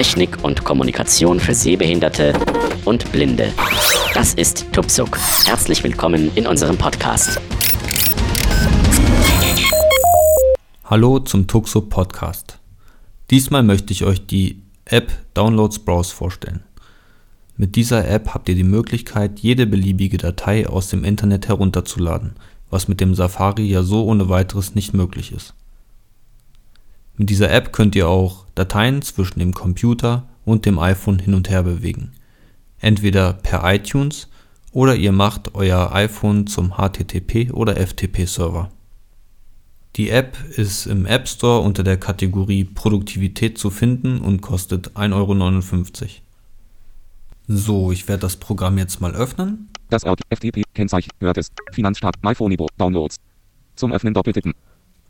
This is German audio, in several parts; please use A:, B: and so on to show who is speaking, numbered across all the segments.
A: Technik und Kommunikation für Sehbehinderte und Blinde. Das ist Tupsuk. Herzlich willkommen in unserem Podcast.
B: Hallo zum Tuxo Podcast. Diesmal möchte ich euch die App Downloads Browse vorstellen. Mit dieser App habt ihr die Möglichkeit, jede beliebige Datei aus dem Internet herunterzuladen, was mit dem Safari ja so ohne weiteres nicht möglich ist. Mit dieser App könnt ihr auch Dateien zwischen dem Computer und dem iPhone hin und her bewegen. Entweder per iTunes oder ihr macht euer iPhone zum HTTP oder FTP Server. Die App ist im App Store unter der Kategorie Produktivität zu finden und kostet 1,59 Euro. So, ich werde das Programm jetzt mal öffnen.
C: Das Ort FTP Kennzeichen hört es Finanzstart MyPhonebo Downloads. Zum Öffnen doppeltippen.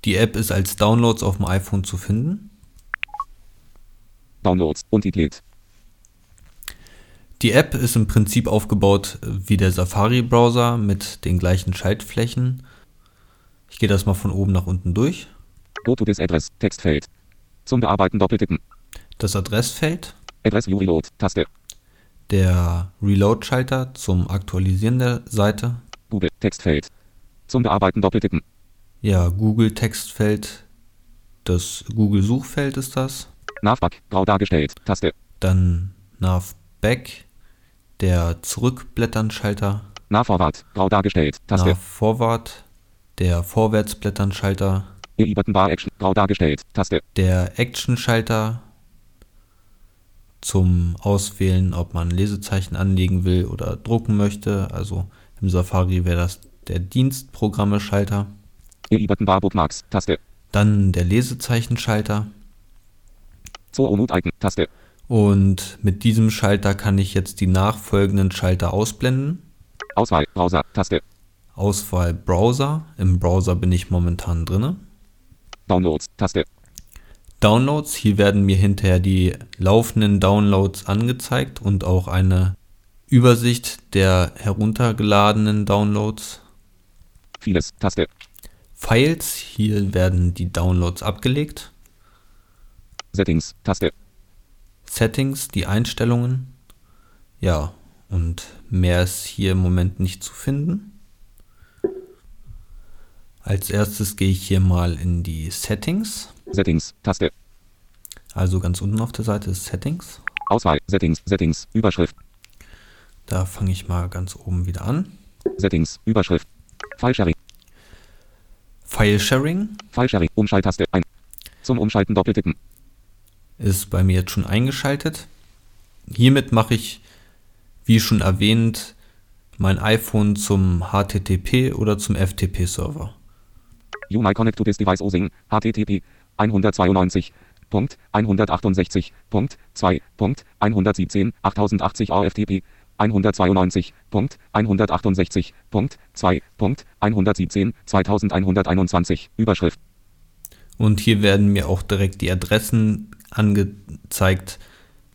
B: Die App ist als Downloads auf dem iPhone zu finden.
C: Downloads Untitled.
B: Die App ist im Prinzip aufgebaut wie der Safari-Browser mit den gleichen Schaltflächen ich gehe das mal von oben nach unten durch.
C: Go to this address, Textfeld. Zum Bearbeiten doppeltippen.
B: Das Adressfeld.
C: Address View Reload, Taste.
B: Der Reload-Schalter zum Aktualisieren der Seite.
C: Google, Textfeld. Zum Bearbeiten doppeltippen.
B: Ja, Google Textfeld. Das Google Suchfeld ist das.
C: Navback, grau dargestellt, Taste.
B: Dann Navback, der Zurückblättern-Schalter.
C: Navforward, grau dargestellt, Taste.
B: Navforward, der Vorwärtsblättern-Schalter,
C: E-Button Bar Action, grau dargestellt, Taste.
B: der Action-Schalter zum Auswählen, ob man Lesezeichen anlegen will oder drucken möchte. Also im Safari wäre das der Dienstprogramme-Schalter.
C: E-Button Bar Bookmarks, Taste.
B: Dann der Lesezeichen-Schalter.
C: Zur Omut Icon, Taste.
B: Und mit diesem Schalter kann ich jetzt die nachfolgenden Schalter ausblenden.
C: Auswahl, Browser, Taste.
B: Auswahl Browser. Im Browser bin ich momentan drin.
C: Downloads, Taste.
B: Downloads. Hier werden mir hinterher die laufenden Downloads angezeigt und auch eine Übersicht der heruntergeladenen Downloads.
C: Vieles, Taste.
B: Files. Hier werden die Downloads abgelegt.
C: Settings, Taste.
B: Settings, die Einstellungen. Ja, und mehr ist hier im Moment nicht zu finden. Als erstes gehe ich hier mal in die Settings.
C: Settings, Taste.
B: Also ganz unten auf der Seite ist Settings.
C: Auswahl, Settings, Settings, Überschrift.
B: Da fange ich mal ganz oben wieder an.
C: Settings, Überschrift. File Sharing.
B: File Sharing.
C: File Sharing, Umschalttaste ein. Zum Umschalten doppeltippen.
B: Ist bei mir jetzt schon eingeschaltet. Hiermit mache ich, wie schon erwähnt, mein iPhone zum HTTP oder zum FTP-Server.
C: You may connect to this device using HTTP 192.168.2.117 8080 AFTP 192.168.2.117 2121 Überschrift.
B: Und hier werden mir auch direkt die Adressen angezeigt,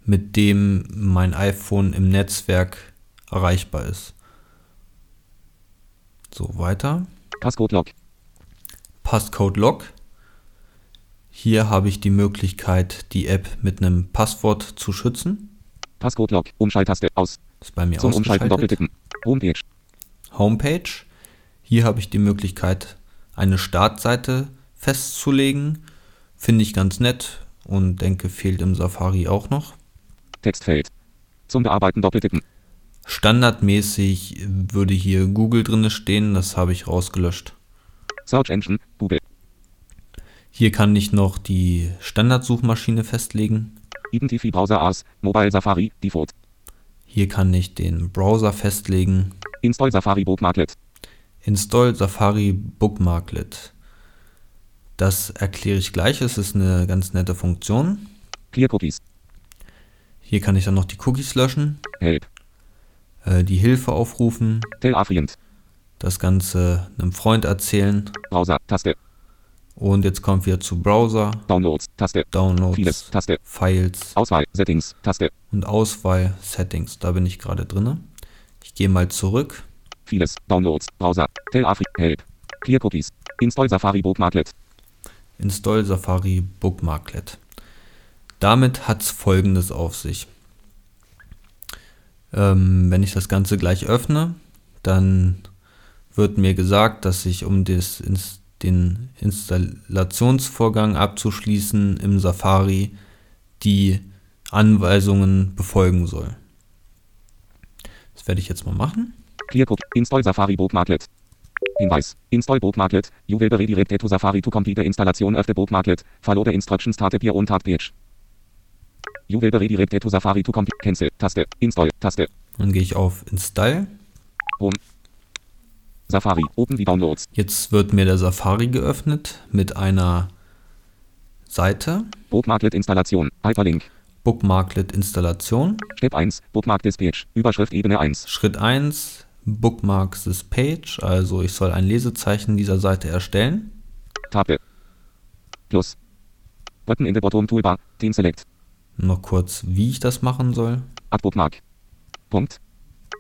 B: mit dem mein iPhone im Netzwerk erreichbar ist. So, weiter.
C: Passcode Log.
B: Passcode Log. Hier habe ich die Möglichkeit, die App mit einem Passwort zu schützen.
C: Passcode Log, Umschalttaste aus.
B: Ist bei mir
C: Zum Umschalten doppeltippen. Homepage.
B: Homepage. Hier habe ich die Möglichkeit, eine Startseite festzulegen. Finde ich ganz nett und denke, fehlt im Safari auch noch.
C: Textfeld. Zum Bearbeiten doppeltippen.
B: Standardmäßig würde hier Google drin stehen, das habe ich rausgelöscht.
C: Search Engine, Google.
B: Hier kann ich noch die Standardsuchmaschine festlegen.
C: Identify Browser as, Mobile Safari, Default.
B: Hier kann ich den Browser festlegen.
C: Install Safari Bookmarklet.
B: Install Safari Bookmarklet. Das erkläre ich gleich, es ist eine ganz nette Funktion.
C: Clear Cookies.
B: Hier kann ich dann noch die Cookies löschen,
C: Help.
B: äh, die Hilfe aufrufen,
C: Tell a friend.
B: das Ganze einem Freund erzählen.
C: Browser, Taste.
B: Und jetzt kommt wir zu Browser,
C: Downloads, Taste.
B: Downloads,
C: Vieles, Taste.
B: Files
C: Auswahl, Settings, Taste.
B: und Auswahl Settings. Da bin ich gerade drin. Ich gehe mal zurück.
C: Vieles, Downloads, Browser, Tell a friend. Help. Clear Cookies. Install Safari Bookmarklet.
B: Install Safari Bookmarklet. Damit hat es folgendes auf sich. Ähm, wenn ich das Ganze gleich öffne, dann wird mir gesagt, dass ich, um das, den Installationsvorgang abzuschließen, im Safari die Anweisungen befolgen soll. Das werde ich jetzt mal machen.
C: Clearcode. Install Safari Bookmarklet. Hinweis. Install Bookmarklet. You will be redirected to Safari to complete the installation of the bookmarklet. Follow the instructions start here on Tab page. You will be redirected to Safari to complete. Cancel. Taste. Install. Taste.
B: Dann gehe ich auf Install.
C: Home. Safari. Open die Downloads.
B: Jetzt wird mir der Safari geöffnet mit einer Seite.
C: Bookmarklet Installation. Hyperlink.
B: Bookmarklet Installation.
C: Step 1. Bookmark this page. Überschrift Ebene 1.
B: Schritt 1. Bookmark this page. Also ich soll ein Lesezeichen dieser Seite erstellen.
C: Tabe. Plus. Button in the bottom toolbar. Team Select.
B: Noch kurz, wie ich das machen soll.
C: Add Bookmark. Punkt.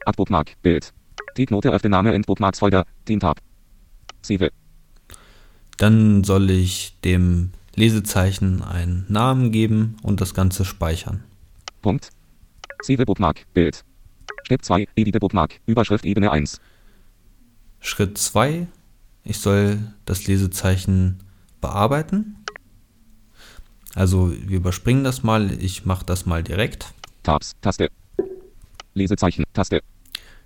C: Add Bookmark. Bild. Die Knote öffne Name in Bookmarks Folder. Team Tab. Save.
B: Dann soll ich dem Lesezeichen einen Namen geben und das Ganze speichern.
C: Punkt. Save Bookmark. Bild. Step 2. Edite Bookmark. Überschrift Ebene 1.
B: Schritt 2. Ich soll das Lesezeichen bearbeiten. Also wir überspringen das mal. Ich mache das mal direkt.
C: Tabs. Taste. Lesezeichen. Taste.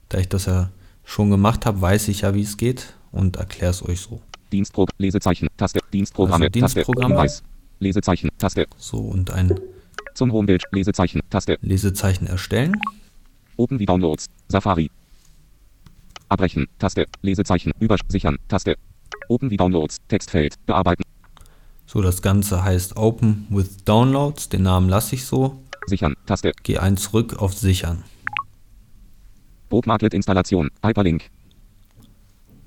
B: Da ich das ja schon gemacht habe, weiß ich ja, wie es geht und erkläre es euch so.
C: Dienstpro Lesezeichen, Taste, Dienstprogramme,
B: Also Dienstprogramme.
C: Taste, Hinweis, Lesezeichen, Taste,
B: So und ein
C: zum Homepage, Lesezeichen, Taste,
B: Lesezeichen erstellen.
C: Open die Downloads, Safari. Abbrechen, Taste, Lesezeichen, übersichern, Taste, Open die Downloads, Textfeld, bearbeiten,
B: So, das Ganze heißt Open with Downloads. Den Namen lasse ich so.
C: sichern, Taste,
B: Gehe ein zurück auf Sichern.
C: Bookmarklet Installation, Hyperlink,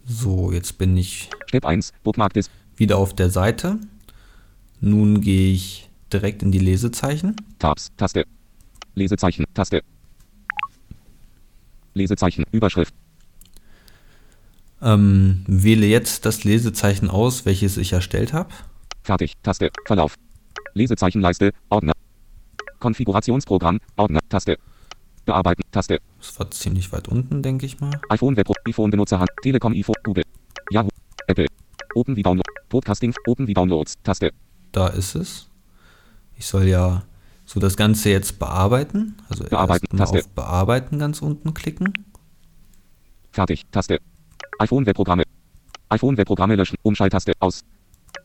B: So, jetzt bin ich
C: Step 1, Bookmark
B: wieder auf der Seite. Nun gehe ich direkt in die Lesezeichen.
C: Tabs, Taste, Lesezeichen, Taste, Lesezeichen, Überschrift,
B: Ähm, wähle jetzt das Lesezeichen aus, welches ich erstellt habe.
C: fertig, Taste, Verlauf, Lesezeichenleiste, Ordner, Konfigurationsprogramm, Ordner, Taste, bearbeiten, Taste,
B: Das war ziemlich weit unten, denke ich mal.
C: iPhone Web, iPhone Benutzerhand, Telekom, iPhone, Google, Yahoo, Apple, Open wie Download, Podcasting, Open wie Downloads, Taste,
B: Da ist es. Ich soll ja so das Ganze jetzt bearbeiten. Also
C: Bearbeiten,
B: erst auf Bearbeiten ganz unten klicken.
C: fertig, Taste, iPhone Webprogramme, iPhone Webprogramme löschen, Umschalttaste, aus,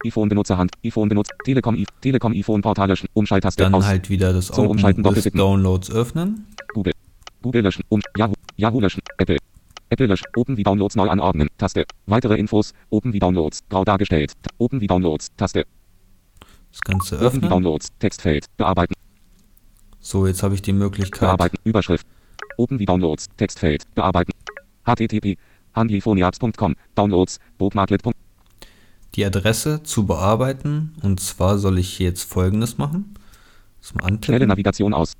C: iPhone Benutzerhand, iPhone benutzt, Telekom, I Telekom iPhone Portal löschen, Umschalttaste,
B: Dann
C: aus,
B: halt wieder das
C: Zum
B: Open
C: Umschalten.
B: Downloads öffnen.
C: Google, Google löschen, um, Yahoo, Yahoo löschen, Apple, Apple löschen, Open wie Downloads neu anordnen, Taste, weitere Infos, Open wie Downloads, grau dargestellt, Open wie Downloads, Taste,
B: Das Ganze
C: Open wie
B: öffnen.
C: Downloads, Textfeld, bearbeiten,
B: So, jetzt habe ich die Möglichkeit.
C: bearbeiten, Überschrift, Open wie Downloads, Textfeld, bearbeiten, HTTP, handyphoniapps.com, Downloads, Bookmarklet.
B: die Adresse zu bearbeiten. Und zwar soll ich jetzt folgendes machen.
C: Schnelle. Navigation aus.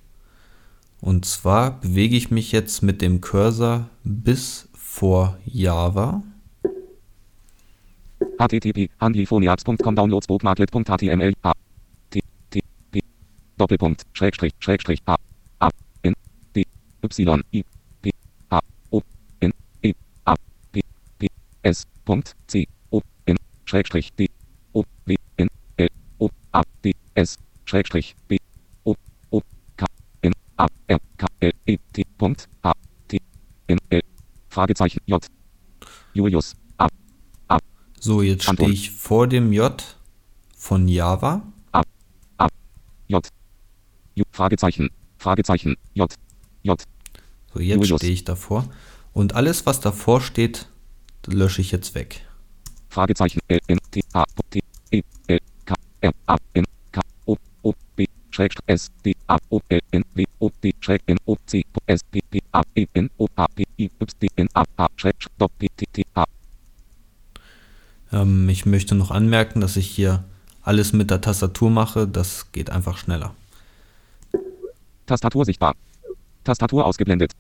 B: Und zwar bewege ich mich jetzt mit dem Cursor bis vor Java.
C: http handyphoniapps.com Downloads Bookmarklet.html a t t Doppelpunkt Schrägstrich Schrägstrich a a n d y i p a o n e a p p s Punkt c o n Schrägstrich d o w n l o a d s Schrägstrich b a r k l e t Punkt a t n l Fragezeichen j Julius a
B: So, jetzt stehe ich vor dem J von Java.
C: J. J. Fragezeichen. Fragezeichen. J. J.
B: So, jetzt
C: Julius.
B: stehe ich davor. Und alles, was davor steht, lösche ich jetzt weg.
C: Fragezeichen. L. N. T. A. T. E. L. K. R. A. N. S. D. A. O. L. N. W. O. D. Schräg. N. O. C. S. P. P. A. E. N. O. A. P. I. Y. D. N. A. A. Schrägstrich. P. T. T. A.
B: Ähm, ich möchte noch anmerken, dass ich hier alles mit der Tastatur mache. Das geht einfach schneller.
C: Tastatur sichtbar. Tastatur ausgeblendet.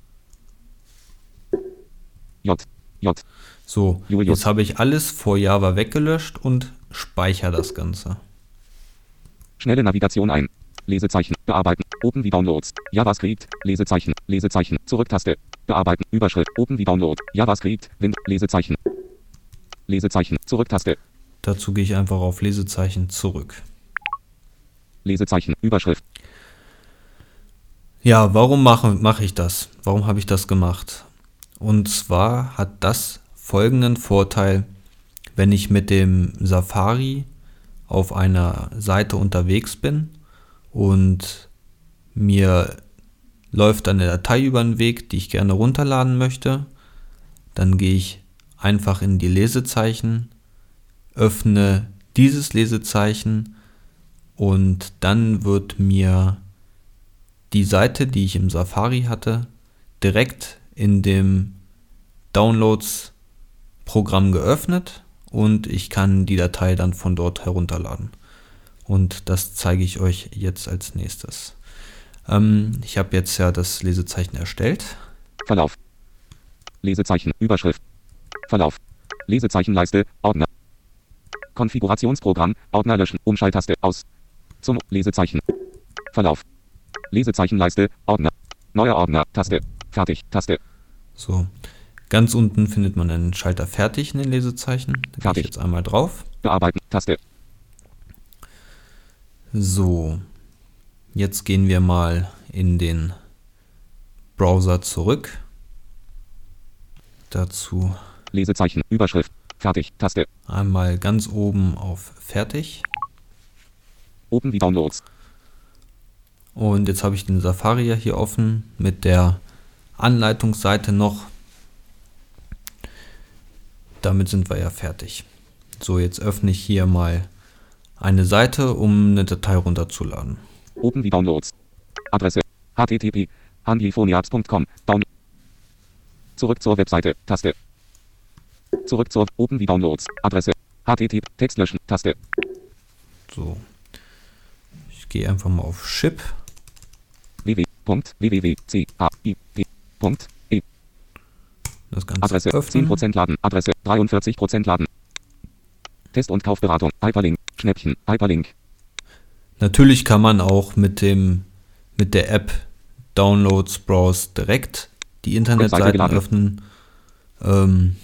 C: J. J.
B: So, jetzt habe ich alles vor Java weggelöscht und speichere das Ganze.
C: Schnelle Navigation ein. Lesezeichen, bearbeiten, Open wie Downloads, JavaScript, Lesezeichen, Lesezeichen, Zurücktaste, bearbeiten, Überschrift, Open wie Download, JavaScript, Wind, Lesezeichen, Lesezeichen, Zurücktaste,
B: Dazu gehe ich einfach auf Lesezeichen zurück.
C: Lesezeichen, Überschrift,
B: Ja, warum mache, mache ich das? Warum habe ich das gemacht? Und zwar hat das folgenden Vorteil, wenn ich mit dem Safari auf einer Seite unterwegs bin und mir läuft eine Datei über den Weg, die ich gerne runterladen möchte, dann gehe ich einfach in die Lesezeichen, öffne dieses Lesezeichen und dann wird mir die Seite, die ich im Safari hatte, direkt in dem Downloads-Programm geöffnet und ich kann die Datei dann von dort herunterladen. Und das zeige ich euch jetzt als nächstes. Ähm, ich habe jetzt ja das Lesezeichen erstellt.
C: Verlauf, Lesezeichen, Überschrift, Verlauf, Lesezeichenleiste, Ordner, Konfigurationsprogramm, Ordner löschen, Umschalttaste, aus, zum Lesezeichen, Verlauf, Lesezeichenleiste, Ordner, neuer Ordner, Taste, fertig, Taste,
B: So, ganz unten findet man einen Schalter fertig in den Lesezeichen. Da gehe ich
C: Fertig.
B: jetzt einmal drauf.
C: bearbeiten, Taste,
B: So, jetzt gehen wir mal in den Browser zurück. Dazu
C: Lesezeichen, Überschrift, fertig, Taste,
B: einmal ganz oben auf Fertig.
C: Open wie Downloads,
B: Und jetzt habe ich den Safari ja hier offen mit der Anleitungsseite noch. Damit sind wir ja fertig. So, jetzt öffne ich hier mal eine Seite, um eine Datei runterzuladen.
C: Open wie Downloads, Adresse, http, handyphoniarts.com, Down, zurück zur Webseite, Taste, zurück zur Open wie Downloads, Adresse, http, Text löschen, Taste,
B: So. Ich gehe einfach mal auf Ship.
C: www.www.c-a-i-p.e
B: Das Ganze
C: Adresse.
B: öffnen.
C: 10% Laden. Adresse. 43% Laden. Test- und Kaufberatung. Hyperlink. Schnäppchen. Hyperlink.
B: Natürlich kann man auch mit dem mit der App Downloads Browse direkt die Internetseiten
C: geladen.
B: öffnen. Ähm,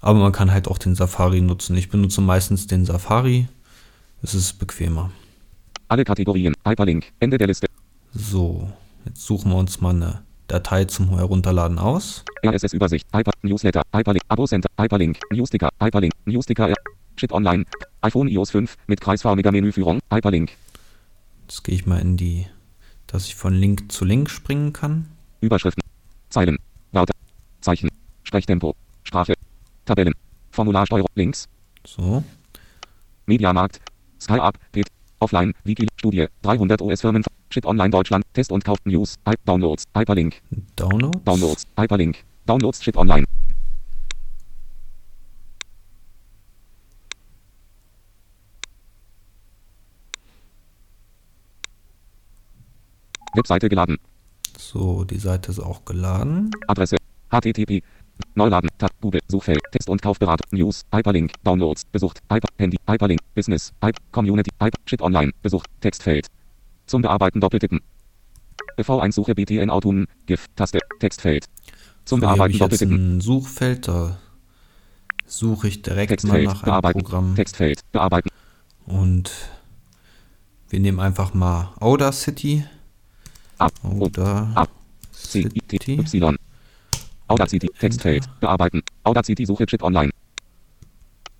B: aber man kann halt auch den Safari nutzen. Ich benutze meistens den Safari. Es ist bequemer.
C: Alle Kategorien. Hyperlink. Ende der Liste.
B: So, jetzt suchen wir uns mal eine Datei zum Herunterladen aus.
C: RSS-Übersicht. Hyper. Newsletter. Hyperlink. Abo-Center. Hyperlink. Newsticker. Hyperlink. Newsticker. Shit Online. iPhone iOS 5 mit kreisförmiger Menüführung. Hyperlink.
B: Jetzt gehe ich mal in die, dass ich von Link zu Link springen kann.
C: Überschriften. Zeilen. Wörter. Zeichen. Sprechtempo. Sprache. Tabellen. Formularsteuerung. Links.
B: So,
C: Mediamarkt. SkyUp. Pet. Offline. Wiki. Studie. 300 US-Firmen. Shit Online Deutschland. Test und Kauf. News. Hy Downloads. Hyperlink.
B: Downloads.
C: Downloads. Hyperlink. Downloads Shit Online. Webseite geladen.
B: So, die Seite ist auch geladen.
C: Adresse. HTTP. Neuladen. Tab. Google. Suchfeld. Text- und Kaufberatung. News. Hyperlink. Downloads. Besucht. Hyper. Handy. Hyperlink. Business. Hype. Community. Hyper. Shit Online. Besucht. Textfeld. Zum Bearbeiten doppeltippen. V1-Suche BTN Autumn. GIF. Taste. Textfeld. Zum
B: So,
C: Bearbeiten doppeltippen.
B: ein Suchfeld, da suche ich direkt mal
C: Textfeld.
B: nach einem
C: Bearbeiten.
B: Programm.
C: Textfeld. Bearbeiten.
B: Und wir nehmen einfach mal Audacity. Audacity.
C: Y. Audacity, Textfeld, bearbeiten. Audacity Suche Chip Online.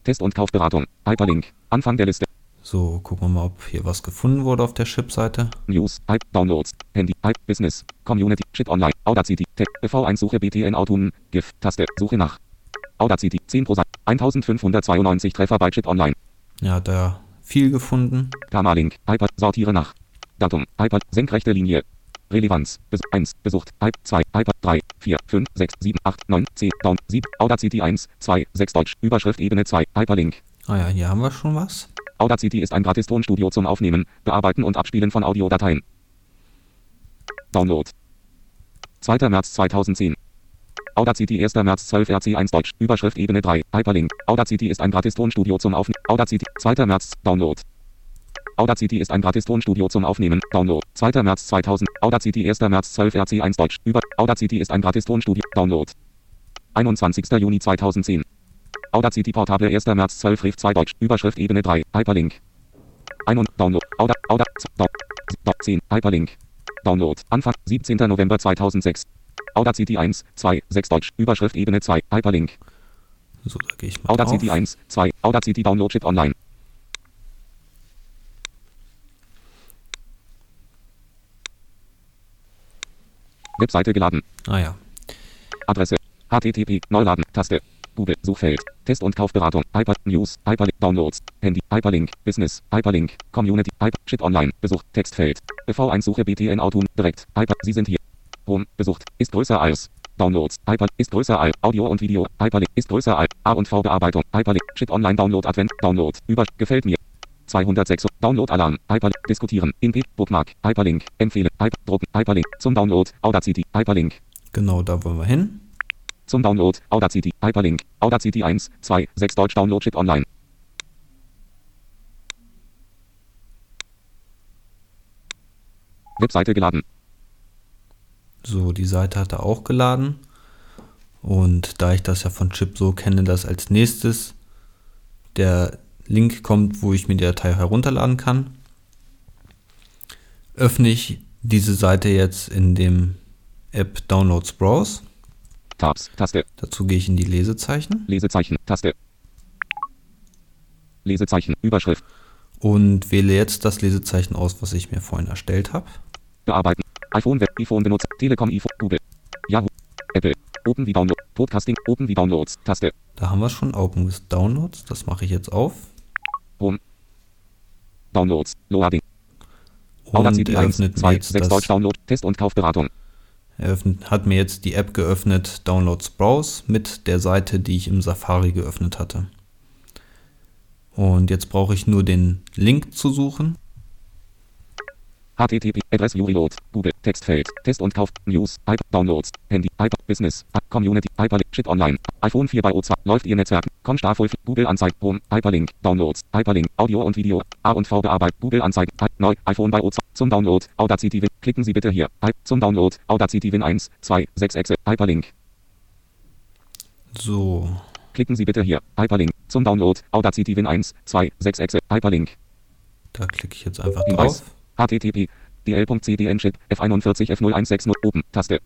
C: Test- und Kaufberatung. Hyperlink. Anfang der Liste.
B: So, gucken wir mal, ob hier was gefunden wurde auf der Chip-Seite.
C: News, Hype, Downloads, Handy, Hype, Business, Community, Chip Online, Audacity, Tech, V1 Suche BTN Autumn, GIF, Taste, Suche nach. Audacity, 10 pro Seite, 1592 Treffer bei Chip Online.
B: Ja, er viel gefunden.
C: Permalink, Hyper, sortiere nach. Datum, Hyper, senkrechte Linie. Relevanz, Bes 1, besucht, Hype, 2, Hyper, 3, 4, 5, 6, 7, 8, 9, 10, Down, 7, Audacity 1, 2, 6 Deutsch, Überschrift Ebene 2, Hyperlink.
B: Ah ja, hier haben wir schon was.
C: Audacity ist ein Gratis-Tonstudio zum Aufnehmen, Bearbeiten und Abspielen von Audiodateien. Download. 2. März 2010. Audacity 1. März 12 RC1 Deutsch. Überschrift Ebene 3. Hyperlink. Audacity ist ein Gratis-Tonstudio zum Aufnehmen. Audacity. 2. März. Download. Audacity ist ein Gratis-Tonstudio zum Aufnehmen. Download. 2. März 2000. Audacity 1. März 12 RC1 Deutsch. Über. Audacity ist ein Gratis-Tonstudio. Download. 21. Juni 2010. Audacity Portable 1. März 12 Riff 2 Deutsch. Überschrift Ebene 3. Hyperlink. Ein und Download. Auda, Auda, do, do, 10. Hyperlink. Download. Anfang 17. November 2006. Audacity 1, 2, 6 Deutsch. Überschrift Ebene 2. Hyperlink.
B: So, da gehe ich mal
C: Audacity
B: drauf.
C: 1, 2. Audacity Download Chip online. Webseite geladen.
B: Ah ja.
C: Adresse. HTTP. Neuladen. Taste. Google. Suchfeld. Test- und Kaufberatung. Hyper. News. Hyperlink. Downloads. Handy. Hyperlink. Business. Hyperlink. Community. Hyper. Shit online. Besucht. Textfeld. BV1 Suche BTN Autum. Direkt. Hyper. Sie sind hier. Home. Besucht. Ist größer als. Downloads. Hyper. Ist größer als. Audio und Video. Hyperlink. Ist größer als. A und V Bearbeitung. Hyperlink. Shit online. Download Advent. Download. Über. Gefällt mir. 206. Download Alarm. Hyperlink. Diskutieren. In P. Bookmark. Hyperlink. Empfehlen. Hyper. Drucken. Hyperlink. Zum Download. Audacity. Hyperlink.
B: Genau, da wollen wir hin.
C: Zum Download, Audacity, Hyperlink, Audacity 1, 2, 6 Deutsch Download Chip online. Webseite geladen.
B: So, die Seite hat er auch geladen. Und da ich das ja von Chip so kenne, dass als nächstes der Link kommt, wo ich mir die Datei herunterladen kann, öffne ich diese Seite jetzt in dem App Downloads Browse.
C: Tabs, Taste,
B: Dazu gehe ich in die Lesezeichen
C: Lesezeichen, Taste. Lesezeichen, Überschrift,
B: und wähle jetzt das Lesezeichen aus, was ich mir vorhin erstellt habe.
C: bearbeiten. iPhone, Web, iPhone benutzt, Telekom, iPhone, Google, Yahoo, Apple, Open wie Download, Podcasting, Open wie Downloads, Taste,
B: Da haben wir schon Open with Downloads. Das mache ich jetzt auf.
C: Home, Downloads, Loading,
B: Und
C: Audacity 1,
B: eröffnet mir
C: 2,
B: jetzt
C: 6 Deutsch Download, Test- und Kaufberatung.
B: Eröffnet, hat mir jetzt die App geöffnet, Downloads Browse, mit der Seite, die ich im Safari geöffnet hatte. Und jetzt brauche ich nur den Link zu suchen.
C: HTTP, Adress Reload, Google, Textfeld, Test und Kauf, News, Hyper, Downloads, Handy, Hyper, Business, Community, Hyperlink, Shit online, iPhone 4 bei O2, läuft Ihr Netzwerk, Com Starful, Google Anzeige, Home, Hyperlink, Downloads, Hyperlink, Audio und Video, A und V bearbeitet, Google Anzeige, Hy- neu, iPhone bei O2, zum Download, Audacity Win, klicken Sie bitte hier, zum Download, Audacity Win 1, 2, 6 Exe, Hyperlink,
B: So,
C: klicken Sie bitte hier, Hyperlink, zum Download, Audacity Win 1, 2, 6 Exe, Hyperlink,
B: da klicke ich jetzt einfach drauf.
C: HTTP, dl.cdn Chip, F41 F0160, Open, Taste,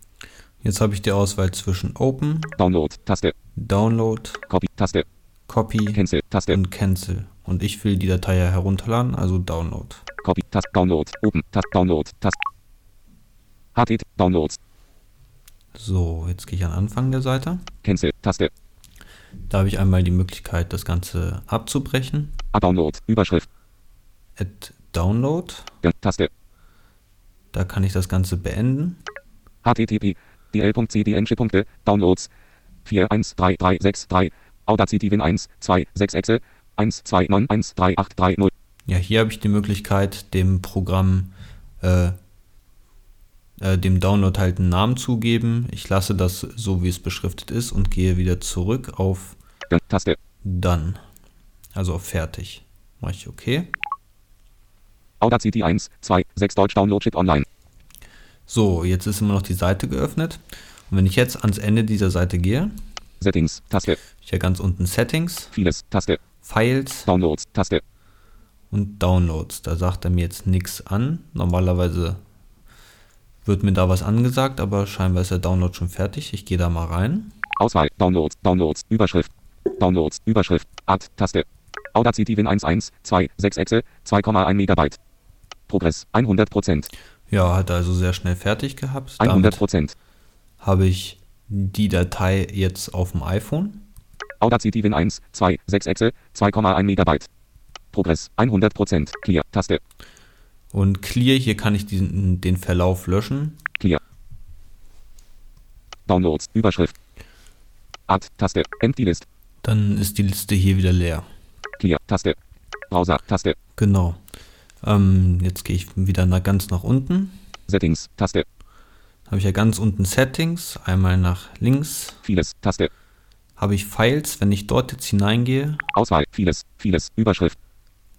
B: Jetzt habe ich die Auswahl zwischen Open,
C: Download, Taste,
B: Download,
C: Copy, Taste,
B: Copy
C: Cancel, Taste,
B: und Cancel. Und ich will die Datei ja herunterladen, also Download.
C: Copy, Tast, Download, Open, Tast, Download, Tast. HTTP, Downloads,
B: So, jetzt gehe ich an Anfang der Seite.
C: Cancel, Taste,
B: Da habe ich einmal die Möglichkeit, das Ganze abzubrechen.
C: A Download, Überschrift,
B: Add Download.
C: Taste,
B: Da kann ich das Ganze beenden.
C: HTTP, dl.cdn Downloads, 413363, Audacity Win 1, 2, 6 Exe, 1291380.
B: Ja, hier habe ich die Möglichkeit, dem Programm, äh, äh, dem Download halt einen Namen zu geben. Ich lasse das so, wie es beschriftet ist und gehe wieder zurück auf
C: Taste,
B: Done. Also auf Fertig. Mache ich OK.
C: Audacity 1, 2, 6 Deutsch Download online.
B: So, jetzt ist immer noch die Seite geöffnet. Und wenn ich jetzt ans Ende dieser Seite gehe,
C: Settings, Taste,
B: ich ja ganz unten Settings,
C: vieles, Taste,
B: Files
C: Downloads, Taste,
B: und Downloads. Da sagt er mir jetzt nichts an. Normalerweise wird mir da was angesagt, aber scheinbar ist der Download schon fertig. Ich gehe da mal rein.
C: Auswahl, Downloads, Downloads, Überschrift, Downloads, Überschrift, Add, Taste, Audacity Win 1, 1, 2, 6 Exe, 2,1 Megabyte. Progress, 100%,
B: Ja, hat er also sehr schnell fertig gehabt.
C: 100%.
B: habe ich die Datei jetzt auf dem iPhone.
C: Audacity Win 1, 2, 6 Exe, 2,1 Megabyte. Progress, 100%, Clear, Taste,
B: Und Clear, hier kann ich diesen, den Verlauf löschen.
C: Clear. Downloads, Überschrift. Add, Taste, Empty List,
B: Dann ist die Liste hier wieder leer.
C: Clear, Taste, Browser, Taste,
B: Genau. Ähm, jetzt gehe ich wieder nach, ganz nach unten.
C: Settings, Taste,
B: Habe ich ja ganz unten Settings, einmal nach links.
C: vieles, Taste,
B: Habe ich Files, wenn ich dort jetzt hineingehe,
C: Auswahl, vieles, vieles, Überschrift,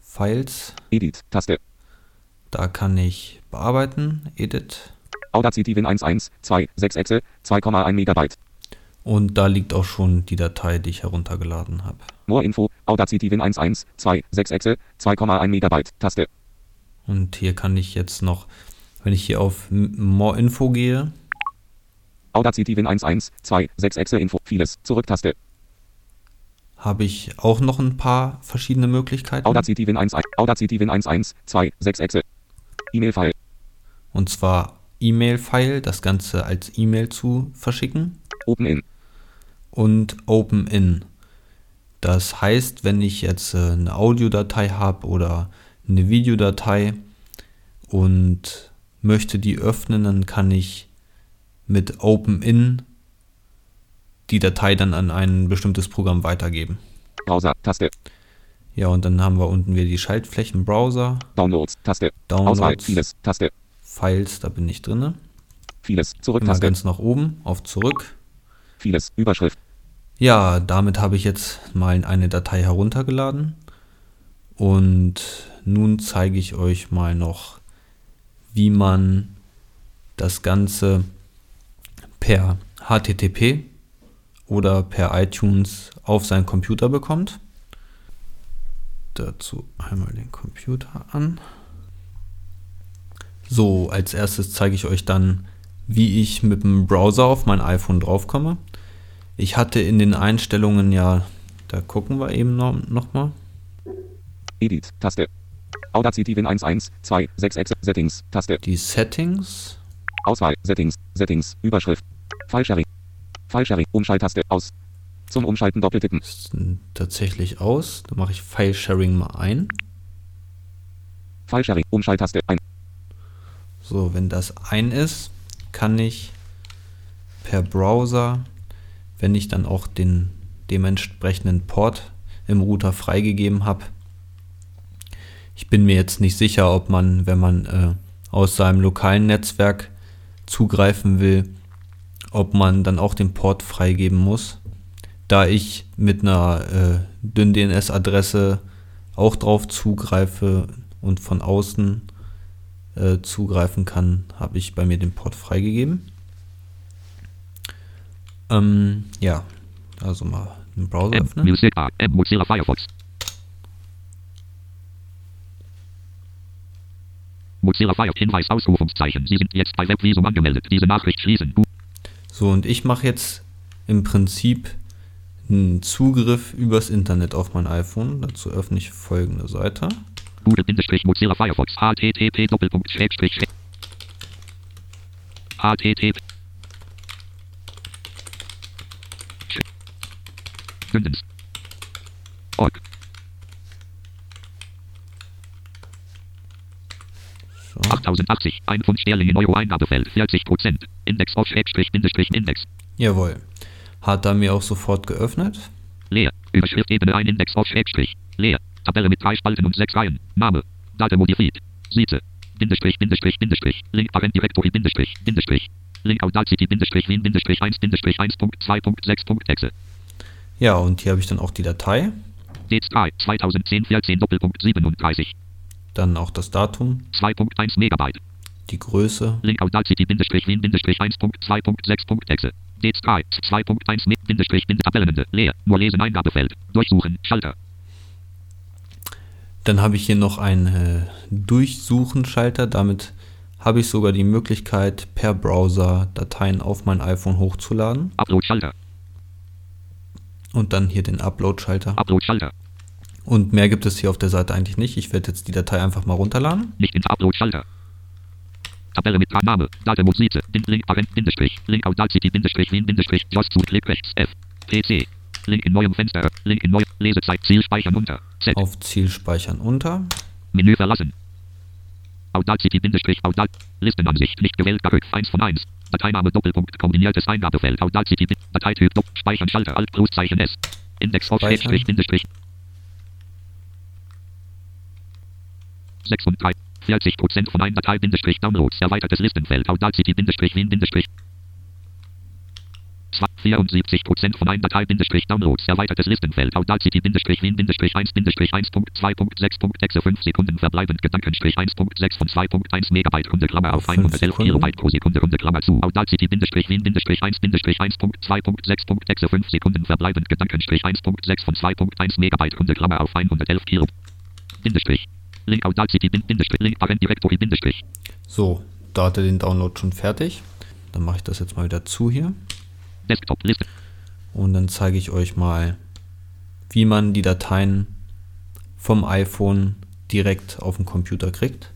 B: Files,
C: Edit, Taste,
B: Da kann ich bearbeiten, Edit.
C: Audacity Win 1.1, 2, 6 Exe, 2,1 Megabyte.
B: Und da liegt auch schon die Datei, die ich heruntergeladen habe.
C: More Info, Audacity Win 1.1, 2, 6 Exe, 2,1 Megabyte. Taste.
B: Und hier kann ich jetzt noch, wenn ich hier auf More Info gehe,
C: Audacity Win 1.1, 2, 6 Exe Info. Vieles. Zurück-Taste.
B: habe ich auch noch ein paar verschiedene Möglichkeiten.
C: Audacity Win 1.1, Audacity Win 1.1, 2, 6 Exe. E-Mail-File.
B: Und zwar E-Mail-File, das Ganze als E-Mail zu verschicken.
C: Open-In.
B: und Open-In. Das heißt, wenn ich jetzt äh, eine Audiodatei habe oder eine Videodatei und möchte die öffnen, dann kann ich mit Open-In die Datei dann an ein bestimmtes Programm weitergeben.
C: Browser. Taste.
B: Ja, und dann haben wir unten wieder die Schaltflächen Browser,
C: Downloads. Taste.
B: Downloads.
C: Auswahl. Vieles. Taste.
B: Files, da bin ich drinne.
C: Vieles.
B: Immer
C: Zurück-Taste.
B: ganz nach oben, auf zurück.
C: Vieles. Überschrift.
B: Ja, damit habe ich jetzt mal eine Datei heruntergeladen und nun zeige ich euch mal noch, wie man das Ganze per HTTP oder per iTunes auf seinen Computer bekommt. Dazu einmal den Computer an. So, als erstes zeige ich euch dann, wie ich mit dem Browser auf mein iPhone draufkomme. Ich hatte in den Einstellungen ja, da gucken wir eben noch, noch mal.
C: Edit. Taste. Audacity Win 1.1, 2, 6 Exe. Settings. Taste.
B: Die Settings.
C: Auswahl. Settings. Settings. Überschrift. File-Sharing. File-Sharing. Umschalttaste. Aus. Zum Umschalten doppeltippen.
B: Ist tatsächlich aus. Da mache ich File Sharing mal ein.
C: File-Sharing. Umschalttaste. Ein.
B: So, wenn das ein ist, kann ich per Browser, wenn ich dann auch den dementsprechenden Port im Router freigegeben habe, ich bin mir jetzt nicht sicher, ob man, wenn man äh, aus seinem lokalen Netzwerk zugreifen will, ob man dann auch den Port freigeben muss. Da ich mit einer äh, dünn DNS-Adresse auch drauf zugreife und von außen äh, zugreifen kann, habe ich bei mir den Port freigegeben. Ähm, ja, also mal den Browser öffnen.
D: Music A. M. Mozilla Firefox. Mozilla Firefox. Hinweis Ausrufungszeichen. Sie sind jetzt bei Webvisum angemeldet. Diese Nachricht schließen.
B: So, und ich mache jetzt im Prinzip einen Zugriff übers Internet auf mein iPhone. Dazu öffne ich folgende Seite.
D: Google-Mozilla Firefox. http Doppelpunkt Schrägstrich Schräg- http Bündens. Org.
B: So.
D: 8080. Ein Pfund Sterling in Euro Eingabefeld. 40 Prozent. Index auf Schrägstrich Bindestrich Index.
B: Jawohl. Hat er mir auch sofort geöffnet.
D: Leer. Überschrift Ebene ein Index auf Schrägstrich. Leer. Tabelle mit drei Spalten und sechs Reihen. Name. Date modifiziert. Siete. Bindestrich, Bindestrich, Bindestrich. Link Parent Directory, Bindestrich, Bindestrich. Link Audacity, Bindestrich, Wien, Bindestrich, 1, Bindestrich, 1.2.6.
B: Ja, und hier habe ich dann auch die Datei.
D: D3, 2010, 14, Doppelpunkt 37.
B: Dann auch das Datum,
D: 2.1 Megabyte.
B: die Größe.
D: Link Audacity, Bindestrich, Wien, Bindestrich, 1.2.6. D3, 2.1 Me- Bindestrich, Bind Tabellenende. Leer. Nur lesen Eingabefeld. Durchsuchen. Schalter.
B: Dann habe ich hier noch einen äh, Durchsuchen-Schalter. Damit habe ich sogar die Möglichkeit, per Browser Dateien auf mein iPhone hochzuladen.
D: Upload Schalter.
B: Und dann hier den Upload-Schalter.
D: Upload Schalter.
B: Und mehr gibt es hier auf der Seite eigentlich nicht. Ich werde jetzt die Datei einfach mal runterladen.
D: Nicht ins Upload Schalter. Tabelle mit Name, Datum Musize, Bin- Link Parent, Bindestrich, Link Audacity, Bindestrich, Wien, Bindestrich, Just zu Klick rechts, F, PC, Link in neuem Fenster, Link in neuem, Lesezeit, Ziel speichern unter, Z,
B: Auf Ziel speichern unter.
D: Menü verlassen. Audacity, Bindestrich, Audac, Listenansicht, nicht gewählt, Garück, 1 von 1, Dateiname, Doppelpunkt, kombiniertes Eingabefeld, Audacity, Dateityp, Dopp, Speichern, Schalter, Alt, Großzeichen S, Index. Auf
B: Speichern.
D: Schrägstrich, Bindestrich, 36, 40% von 1 Datei, Bindestrich, Downloads, erweitertes Listenfeld, Audacity, Bindestrich, Wien, Bindestrich, 2, 74% von 1 Datei Bindestrich Downloads. Erweitertes Listenfeld. Audacity Bindestrich Wien Bindestrich 1 Bindestrich 1.2.6.6 5 Sekunden verbleibend Gedankenstrich 1.6 von 2.1 Megabyte Runde Klammer auf
B: Auf fünf
D: 111
B: Sekunden.
D: Kilobyte pro Sekunde Runde Klammer zu. Audacity Bindestrich Wien Bindestrich 1 Bindestrich 1.2.6.6 5 Sekunden verbleibend Gedankenstrich 1.6 von 2.1 Megabyte Runde Klammer auf 111 Kilo. Bindestrich. Link Audacity Bin- Bindestrich Link Parent Directory Bindestrich.
B: So, da hat er den Download schon fertig. Dann mache ich das jetzt mal wieder zu hier.
D: Desktop Liste.
B: Und dann zeige ich euch mal, wie man die Dateien vom iPhone direkt auf den Computer kriegt.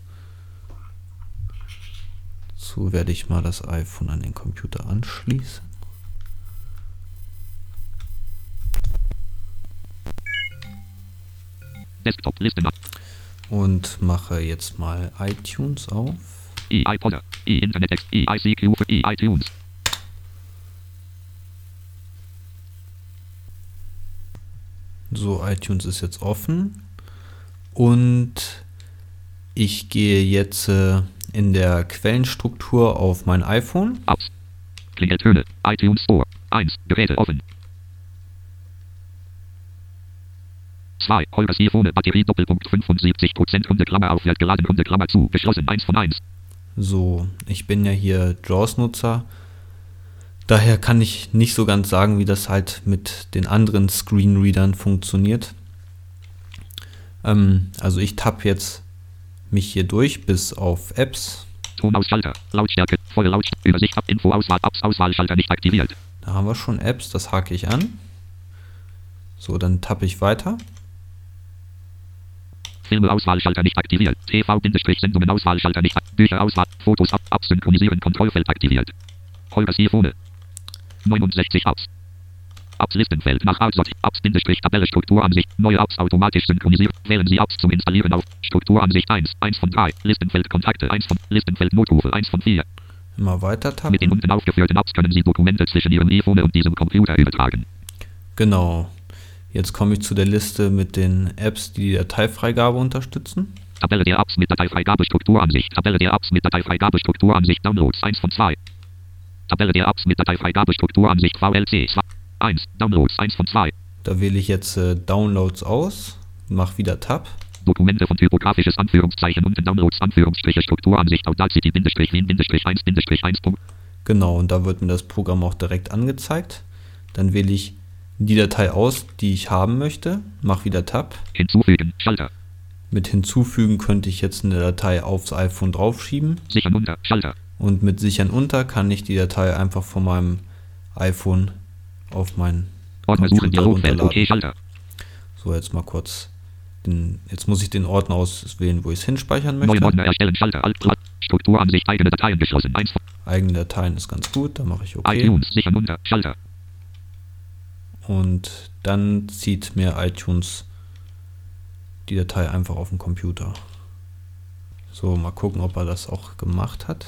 B: So werde ich mal das iPhone an den Computer anschließen.
D: Desktop Liste.
B: Und mache jetzt mal iTunes auf.
D: E iPodder. E Internet Ex. E ICQ für E iTunes.
B: So, iTunes ist jetzt offen. Und ich gehe jetzt äh, in der Quellenstruktur auf mein iPhone.
D: Apps. Klingeltöne. iTunes Store. 1. Geräte offen. 2. Holgers iPhone. Batterie Doppelpunkt 75% Runde Klammer auf wird geladen Runde Klammer zu. Geschlossen 1 von 1.
B: So, ich bin ja hier JAWS-Nutzer. Daher kann ich nicht so ganz sagen, wie das halt mit den anderen Screenreadern funktioniert. Ähm, also ich tappe jetzt mich hier durch bis auf Apps.
D: Tonausschalter. Lautstärke. Volle Lautstärke. Übersicht ab. Info Auswahl. Apps Auswahlschalter nicht aktiviert.
B: Da haben wir schon Apps, das hake ich an. So, dann tappe ich weiter.
D: Filme Auswahlschalter nicht aktiviert. TV-Sendungen Auswahlschalter nicht aktiviert. Bücher Auswahl. Fotos ab. Apps synchronisieren. Kontrollfeld aktiviert. Holgers iPhone. 69 Apps. Apps Listenfeld nach Art sortiert. Apps Bindestrich Tabelle Strukturansicht. Neue Apps automatisch synchronisiert. Wählen Sie Apps zum Installieren auf. Strukturansicht 1. 1 von 3. Listenfeld Kontakte 1 von. Listenfeld Notrufe 1 von 4.
B: Immer weiter
D: Mit den
B: tappen.
D: unten aufgeführten Apps können Sie Dokumente zwischen Ihrem iPhone und diesem Computer übertragen.
B: Genau. Jetzt komme ich zu der Liste mit den Apps, die die Dateifreigabe unterstützen.
D: Tabelle der Apps mit Dateifreigabe Strukturansicht. Tabelle der Apps mit Dateifreigabe Strukturansicht. Downloads 1 von 2. Tabelle der Apps mit Dateifreigabe Strukturansicht VLC 2. 1. Downloads 1 von 2.
B: Da wähle ich jetzt äh, Downloads aus, mache wieder Tab.
D: Dokumente von typografisches Anführungszeichen unten Downloads Anführungsstriche Strukturansicht Audacity Bindestrich Wien Bindestrich 1 Bindestrich 1 Punkt.
B: Genau, und da wird mir das Programm auch direkt angezeigt. Dann wähle ich die Datei aus, die ich haben möchte, mache wieder Tab.
D: Hinzufügen. Schalter.
B: Mit hinzufügen könnte ich jetzt eine Datei aufs iPhone draufschieben
D: Sichern unter. Schalter.
B: und mit sichern unter kann ich die Datei einfach von meinem iPhone auf meinen
D: Ordner suchen. Dialogfeld. Okay. Schalter.
B: So, jetzt mal kurz. Den, jetzt muss ich den Ordner auswählen, wo ich es hinspeichern
D: Neuen
B: möchte.
D: Ordner erstellen. Schalter. Alt. Strukturansicht. Eigene Dateien geschlossen. 1 von
B: Eigene Dateien ist ganz gut, da mache ich OK.
D: iTunes. Sichern unter. Schalter.
B: Und dann zieht mir iTunes die Datei einfach auf den Computer. So, mal gucken, ob er das auch gemacht hat.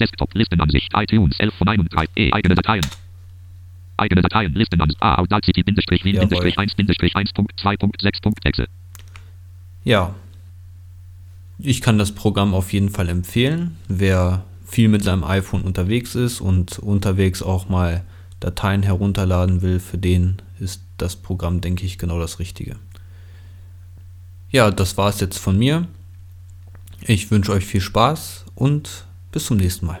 D: Desktop Listenansicht. iTunes 11 von 31. E. Eigene Dateien. Eigene Dateien. Listenansicht. A. Audacity Bindestrich Wien. Bindestrich 1 Bindestrich 1.2.6.exe.
B: Ja, ich kann das Programm auf jeden Fall empfehlen. Wer viel mit seinem iPhone unterwegs ist und unterwegs auch mal Dateien herunterladen will, für den ist das Programm, denke ich, genau das Richtige. Ja, das war es jetzt von mir. Ich wünsche euch viel Spaß und bis zum nächsten Mal.